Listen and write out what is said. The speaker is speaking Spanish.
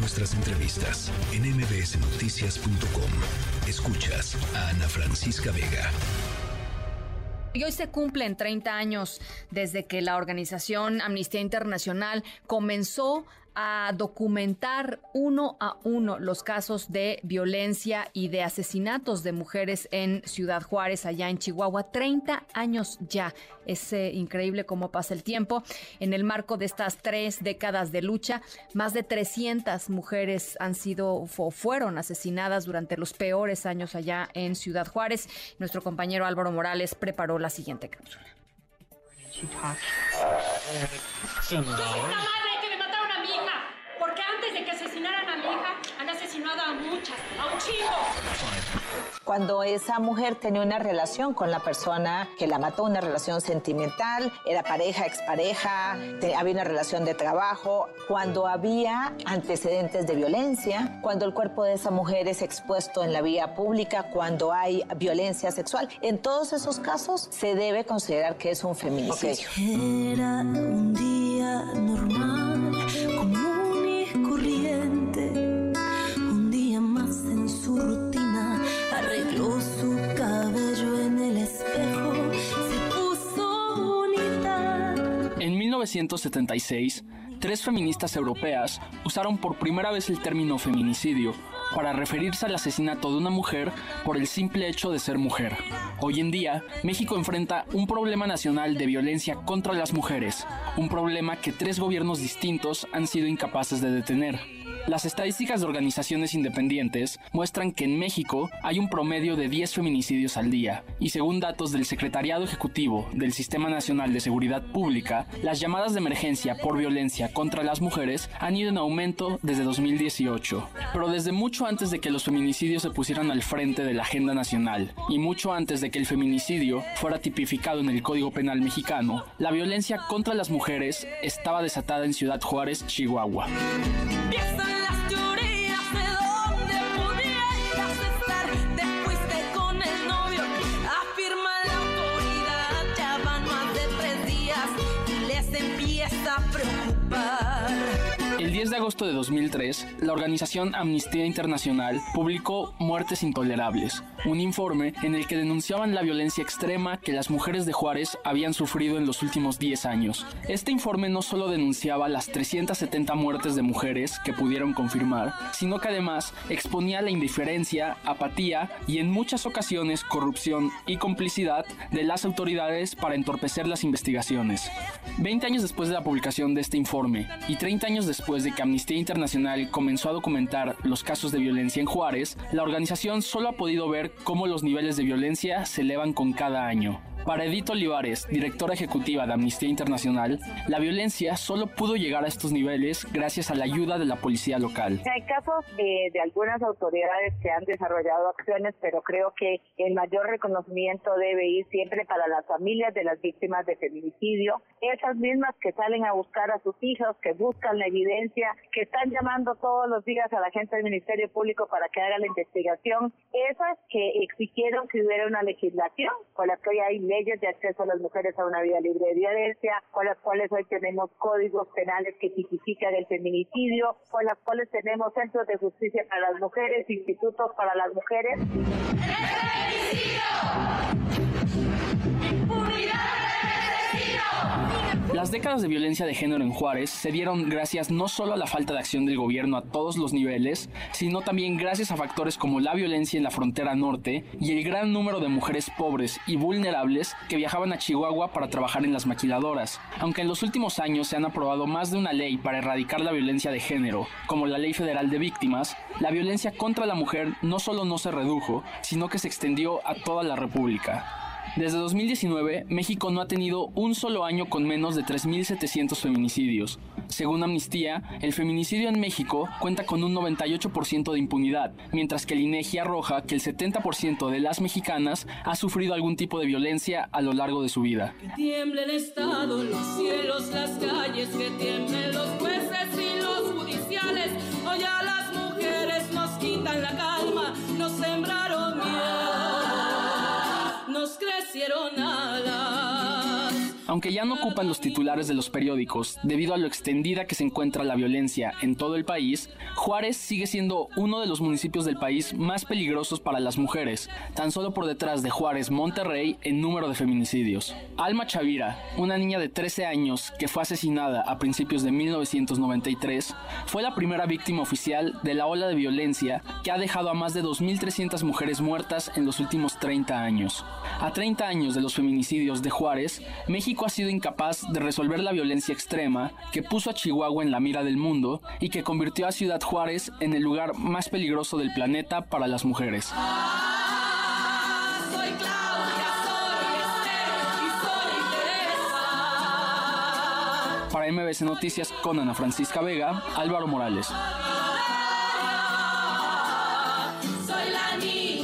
nuestras entrevistas en mbsnoticias.com. Escuchas a Ana Francisca Vega. Y hoy se cumplen 30 años desde que la organización Amnistía Internacional comenzó a documentar uno a uno los casos de violencia y de asesinatos de mujeres en Ciudad Juárez, allá en Chihuahua. 30 años ya. Es eh, increíble cómo pasa el tiempo. En el marco de estas tres décadas de lucha, más de 300 mujeres han sido o fueron asesinadas durante los peores años allá en Ciudad Juárez. Nuestro compañero Álvaro Morales preparó la siguiente cápsula a muchas, a un chico. Cuando esa mujer tenía una relación con la persona que la mató, una relación sentimental, era pareja, expareja, había una relación de trabajo, cuando había antecedentes de violencia, cuando el cuerpo de esa mujer es expuesto en la vía pública, cuando hay violencia sexual, en todos esos casos se debe considerar que es un feminicidio. Era un día normal, En 1976, tres feministas europeas usaron por primera vez el término feminicidio para referirse al asesinato de una mujer por el simple hecho de ser mujer. Hoy en día, México enfrenta un problema nacional de violencia contra las mujeres, un problema que tres gobiernos distintos han sido incapaces de detener. Las estadísticas de organizaciones independientes muestran que en México hay un promedio de 10 feminicidios al día, y según datos del Secretariado Ejecutivo del Sistema Nacional de Seguridad Pública, las llamadas de emergencia por violencia contra las mujeres han ido en aumento desde 2018. Pero desde mucho antes de que los feminicidios se pusieran al frente de la agenda nacional, y mucho antes de que el feminicidio fuera tipificado en el Código Penal mexicano, la violencia contra las mujeres estaba desatada en Ciudad Juárez, Chihuahua. El 10 de agosto de 2003, la organización Amnistía Internacional publicó Muertes Intolerables, un informe en el que denunciaban la violencia extrema que las mujeres de Juárez habían sufrido en los últimos 10 años. Este informe no solo denunciaba las 370 muertes de mujeres que pudieron confirmar, sino que además exponía la indiferencia, apatía y en muchas ocasiones corrupción y complicidad de las autoridades para entorpecer las investigaciones. 20 años después de la publicación de este informe y 30 años después de que Amnistía Internacional comenzó a documentar los casos de violencia en Juárez, la organización solo ha podido ver cómo los niveles de violencia se elevan con cada año. Para Edith Olivares, directora ejecutiva de Amnistía Internacional, la violencia solo pudo llegar a estos niveles gracias a la ayuda de la policía local. Hay casos de, algunas autoridades que han desarrollado acciones, pero creo que el mayor reconocimiento debe ir siempre para las familias de las víctimas de feminicidio, esas mismas que salen a buscar a sus hijos, que buscan la evidencia, que están llamando todos los días a la gente del Ministerio Público para que haga la investigación, esas que exigieron que hubiera una legislación con la que hoy hay leyes de acceso a las mujeres a una vida libre de violencia, con las cuales hoy tenemos códigos penales que tipifican el feminicidio, con las cuales tenemos centros de justicia para las mujeres, institutos para las mujeres. Las décadas de violencia de género en Juárez se dieron gracias no solo a la falta de acción del gobierno a todos los niveles, sino también gracias a factores como la violencia en la frontera norte y el gran número de mujeres pobres y vulnerables que viajaban a Chihuahua para trabajar en las maquiladoras. Aunque en los últimos años se han aprobado más de una ley para erradicar la violencia de género, como la Ley Federal de Víctimas, la violencia contra la mujer no solo no se redujo, sino que se extendió a toda la República. Desde 2019, México no ha tenido un solo año con menos de 3.700 feminicidios. Según Amnistía, el feminicidio en México cuenta con un 98% de impunidad, mientras que el INEGI arroja que el 70% de las mexicanas ha sufrido algún tipo de violencia a lo largo de su vida. Que tiemblen Estado, los cielos, las calles, que tiemblen los jueces y los Aunque ya no ocupan los titulares de los periódicos debido a lo extendida que se encuentra la violencia en todo el país, Juárez sigue siendo uno de los municipios del país más peligrosos para las mujeres, tan solo por detrás de Juárez Monterrey en número de feminicidios. Alma Chavira, una niña de 13 años que fue asesinada a principios de 1993, fue la primera víctima oficial de la ola de violencia que ha dejado a más de 2.300 mujeres muertas en los últimos 30 años. A 30 años de los feminicidios de Juárez, Ha sido incapaz de resolver la violencia extrema que puso a Chihuahua en la mira del mundo y que convirtió a Ciudad Juárez en el lugar más peligroso del planeta para las mujeres. Para MBC Noticias con Ana Francisca Vega, Álvaro Morales. Soy la niña.